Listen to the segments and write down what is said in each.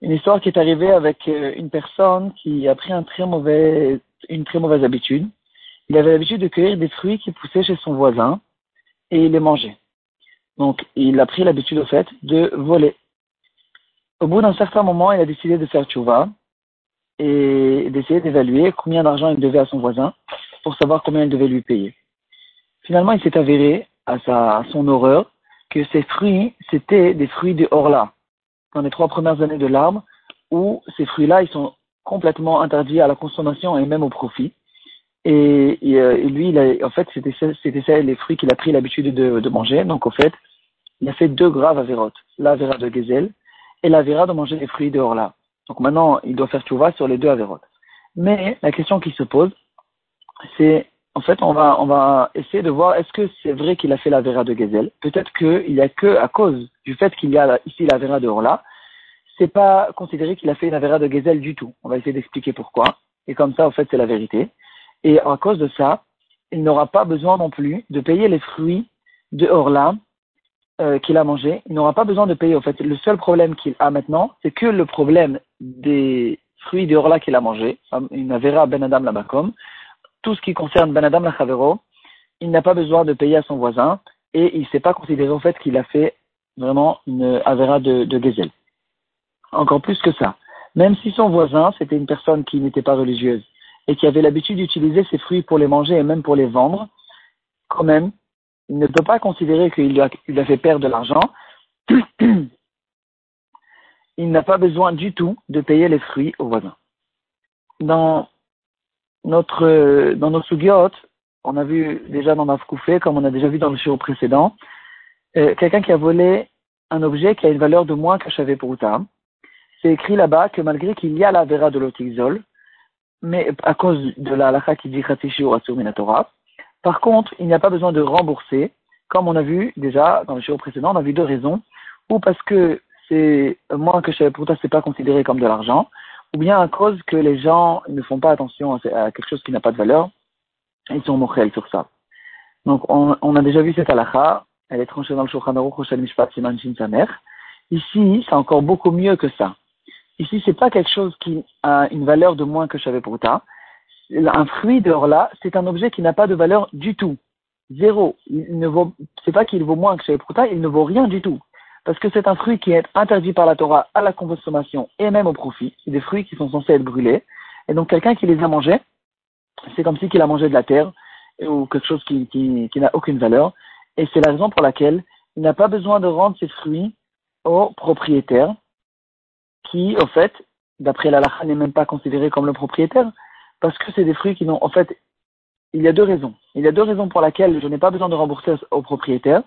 Une histoire qui est arrivée avec euh, une personne qui a pris une très mauvaise habitude. Il avait l'habitude de cueillir des fruits qui poussaient chez son voisin et il les mangeait. Donc, il a pris l'habitude, au fait, de voler. Au bout d'un certain moment, il a décidé de faire tchouva et d'essayer d'évaluer combien d'argent il devait à son voisin pour savoir combien il devait lui payer. Finalement, il s'est avéré, à son horreur, que ces fruits, c'était des fruits de Orla, dans les trois premières années de l'arbre, où ces fruits-là, ils sont complètement interdits à la consommation et même au profit. Et, euh, lui, en fait, c'était ça les fruits qu'il a pris l'habitude de, manger. Donc, au fait, il a fait deux graves avérotes. L'avéra de Gezel et l'avéra de manger des fruits de Orla. Donc maintenant, il doit faire va sur les deux avérotes. Mais la question qui se pose, c'est en fait, on va, on essayer de voir est-ce que c'est vrai qu'il a fait la vera de Gezel. Peut-être qu'il n'y a que à cause du fait qu'il y a ici la vera de Orla, c'est pas considéré qu'il a fait la vera de Gezel du tout. On va essayer d'expliquer pourquoi. Et comme ça, en fait, c'est la vérité. Et à cause de ça, il n'aura pas besoin non plus de payer les fruits de Orla euh, qu'il a mangé. Il n'aura pas besoin de payer. En fait, le seul problème qu'il a maintenant, c'est que le problème des fruits de Orla qu'il a mangé, une vera ben Adam Labakom, tout ce qui concerne Ben Adam Lachavero, il n'a pas besoin de payer à son voisin et il ne s'est pas considéré au fait qu'il a fait vraiment une Avera de, de. Encore plus que ça. Même si son voisin, c'était une personne qui n'était pas religieuse et qui avait l'habitude d'utiliser ses fruits pour les manger et même pour les vendre, quand même, il ne peut pas considérer qu'il lui, a, a fait perdre de l'argent. il n'a pas besoin du tout de payer les fruits au voisin. Dans notre, dans nos sugiot, on a vu déjà dans Mafkoufé, comme on a déjà vu dans le show précédent, euh, quelqu'un qui a volé un objet qui a une valeur de moins qu'un pour C'est écrit là-bas que malgré qu'il y a la vera de l'otixol, mais à cause de la halakha qui dit ou Minatora, par contre, il n'y a pas besoin de rembourser, comme on a vu déjà dans le show précédent, on a vu deux raisons, ou parce que c'est moins que ce c'est pas considéré comme de l'argent, ou bien à cause que les gens ne font pas attention à quelque chose qui n'a pas de valeur, ils sont mochels sur ça. Donc, on, a déjà vu cette halakha, elle est tranchée dans le Shulchan Aruch Mishpat Siman Shin. Ici, c'est encore beaucoup mieux que ça. Ici, c'est pas quelque chose qui a une valeur de moins que Shavé Pruta. Un fruit de là, c'est un objet qui n'a pas de valeur du tout. Zéro. Il ne vaut, c'est pas qu'il vaut moins que Shavé Pruta, il ne vaut rien du tout parce que c'est un fruit qui est interdit par la Torah à la consommation et même au profit. C'est des fruits qui sont censés être brûlés. Et donc quelqu'un qui les a mangés, c'est comme si qu'il a mangé de la terre ou quelque chose qui, qui, qui n'a aucune valeur. Et c'est la raison pour laquelle il n'a pas besoin de rendre ces fruits au propriétaire, qui, au fait, d'après la lacha, n'est même pas considéré comme le propriétaire, parce que c'est des fruits qui n'ont, en fait, il y a deux raisons. Il y a deux raisons pour lesquelles je n'ai pas besoin de rembourser au propriétaire.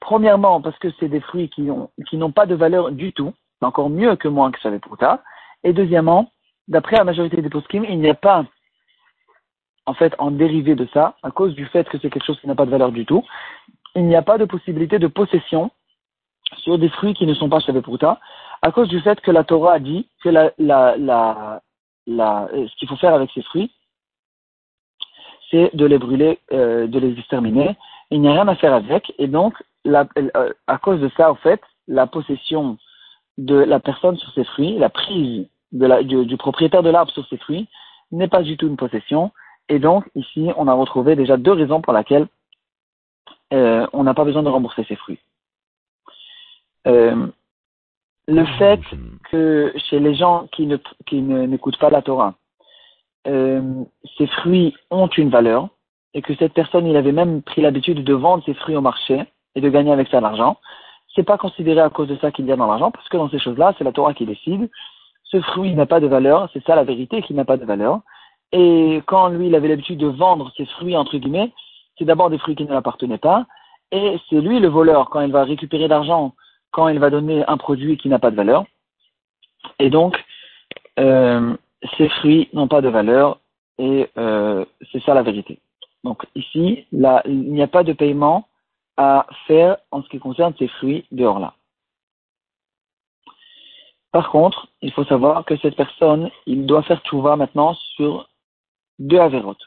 Premièrement, parce que c'est des fruits qui n'ont qui pas de valeur du tout, encore mieux que moins que ça pour. Et deuxièmement, d'après la majorité des poskim, il n'y a pas, en fait, en dérivé de ça, à cause du fait que c'est quelque chose qui n'a pas de valeur du tout, il n'y a pas de possibilité de possession sur des fruits qui ne sont pas ça, à cause du fait que la Torah a dit que la, la, la, la ce qu'il faut faire avec ces fruits, c'est de les brûler, euh, de les exterminer. Il n'y a rien à faire avec, et donc la, euh, à cause de ça, en fait, la possession de la personne sur ses fruits, la prise du, propriétaire de l'arbre sur ses fruits, n'est pas du tout une possession. Et donc, ici, on a retrouvé déjà deux raisons pour lesquelles euh, on n'a pas besoin de rembourser ses fruits. Euh, le fait que chez les gens qui ne qui n'écoutent pas la Torah, ces fruits ont une valeur et que cette personne, il avait même pris l'habitude de vendre ses fruits au marché, et de gagner avec ça l'argent, c'est pas considéré à cause de ça qu'il y a dans l'argent, parce que dans ces choses-là, c'est la Torah qui décide. Ce fruit n'a pas de valeur, c'est ça la vérité, qu'il n'a pas de valeur. Et quand lui, il avait l'habitude de vendre ses fruits, entre guillemets, c'est d'abord des fruits qui ne l'appartenaient pas, et c'est lui le voleur quand il va récupérer l'argent, quand il va donner un produit qui n'a pas de valeur. Et donc, euh, ces fruits n'ont pas de valeur, et euh, c'est ça la vérité. Donc ici, là, il n'y a pas de paiement à faire en ce qui concerne ces fruits dehors là. Par contre, il faut savoir que cette personne, il doit faire va maintenant sur deux avérotes.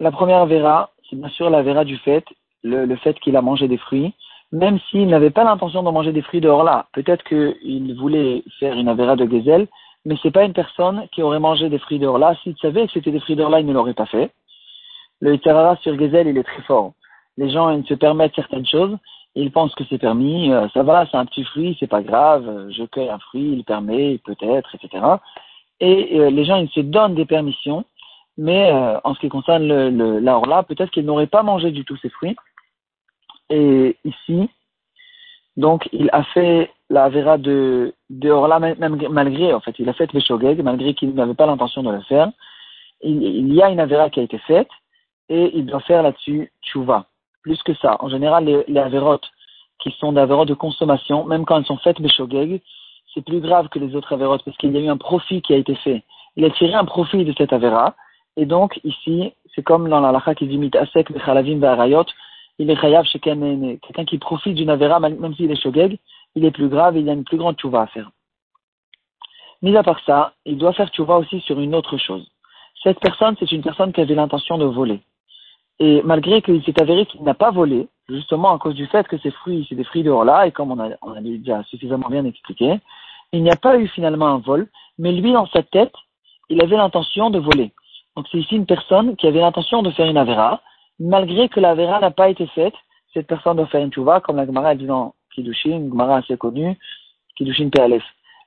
La première avéra, c'est bien sûr l'avéra du fait, le, fait qu'il a mangé des fruits, même s'il n'avait pas l'intention de manger des fruits de là. Peut-être qu'il voulait faire une avéra de gazelle, mais c'est pas une personne qui aurait mangé des fruits de là. S'il savait que c'était des fruits de là, il ne l'aurait pas fait. Le Yitzhara sur gazelle, il est très fort. Les gens, ils se permettent certaines choses, ils pensent que c'est permis, euh, ça va, c'est un petit fruit, c'est pas grave, je cueille un fruit, il permet, peut-être, etc. Et euh, les gens, ils se donnent des permissions, mais euh, en ce qui concerne le, le, la Orla, peut-être qu'ils n'auraient pas mangé du tout ces fruits. Et ici, donc, il a fait la Vera de, de Orla, malgré, en fait, il a fait le Shogeg, malgré qu'il n'avait pas l'intention de le faire. Il, il, y a une Avera qui a été faite, et il doit faire là-dessus Tchouva. Plus que ça. En général, les, les qui sont des Averotes de consommation, même quand elles sont faites Beshogeg, c'est plus grave que les autres Averotes parce qu'il y a eu un profit qui a été fait. Il a tiré un profit de cette Avera, et donc, ici, c'est comme dans la lacha qui dit Mitasek, Bechalavim, Be'arayot, il est chayav chez quelqu'un qui profite d'une Avera, même s'il est shogeg, il est plus grave, il a une plus grande tchouva à faire. Mis à part ça, il doit faire tchouva aussi sur une autre chose. Cette personne, c'est une personne qui avait l'intention de voler. Et malgré qu'il s'est avéré qu'il n'a pas volé, justement à cause du fait que ces fruits, c'est des fruits de là, et comme on a, on a déjà suffisamment bien expliqué, il n'y a pas eu finalement un vol, mais lui, dans sa tête, il avait l'intention de voler. Donc c'est ici une personne qui avait l'intention de faire une Avera, malgré que la Avera n'a pas été faite, cette personne doit faire une Tchouva, comme la Gemara dit dans Kiddushin, Gemara assez connue, Kiddushin PLF.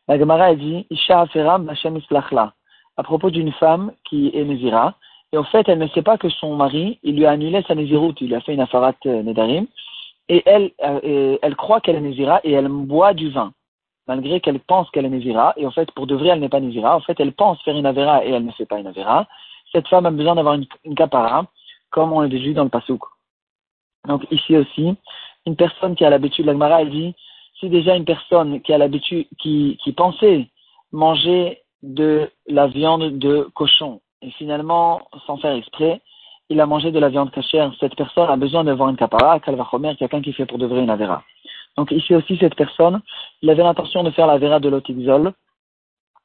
La Gemara dit, Isha Aferam Hashem Isplachla, à propos d'une femme qui est Nézira, et en fait elle ne sait pas que son mari, il lui a annulé sa Néziroute, il lui a fait une Afarat euh, Nedarim, et elle, euh, elle croit qu'elle est Nézira et elle boit du vin malgré qu'elle pense qu'elle est Nézira, et en fait, pour de vrai, elle n'est pas Nézira. En fait, elle pense faire une Avera et elle ne fait pas une Avera cette femme a besoin d'avoir une, une capara, comme on l'a déjà dans le pasouk. Donc ici aussi, une personne qui a l'habitude, la Gemara, elle dit, si déjà une personne qui a l'habitude, qui, qui pensait manger de la viande de cochon, et finalement, sans faire exprès, il a mangé de la viande cachère, cette personne a besoin d'avoir une capara, kalvachomer, quelqu'un qui fait pour de vrai une avera. Donc ici aussi, cette personne, il avait l'intention de faire la vera de l'otigzol,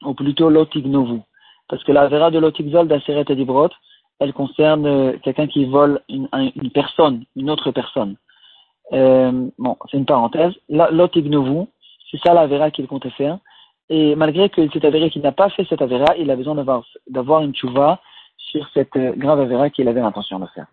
ou plutôt l'otignovu. Parce que la vera de l'otikzol d'Aseret et d'Ibrot, elle concerne euh, quelqu'un qui vole une, personne, une autre personne. Euh, bon, c'est une parenthèse. L'otignovu, c'est ça la vera qu'il comptait faire. Et malgré qu'il s'est avéré qu'il n'a pas fait cette avera, il a besoin d'avoir, une tchouva sur cette euh, grave avera qu'il avait l'intention de faire.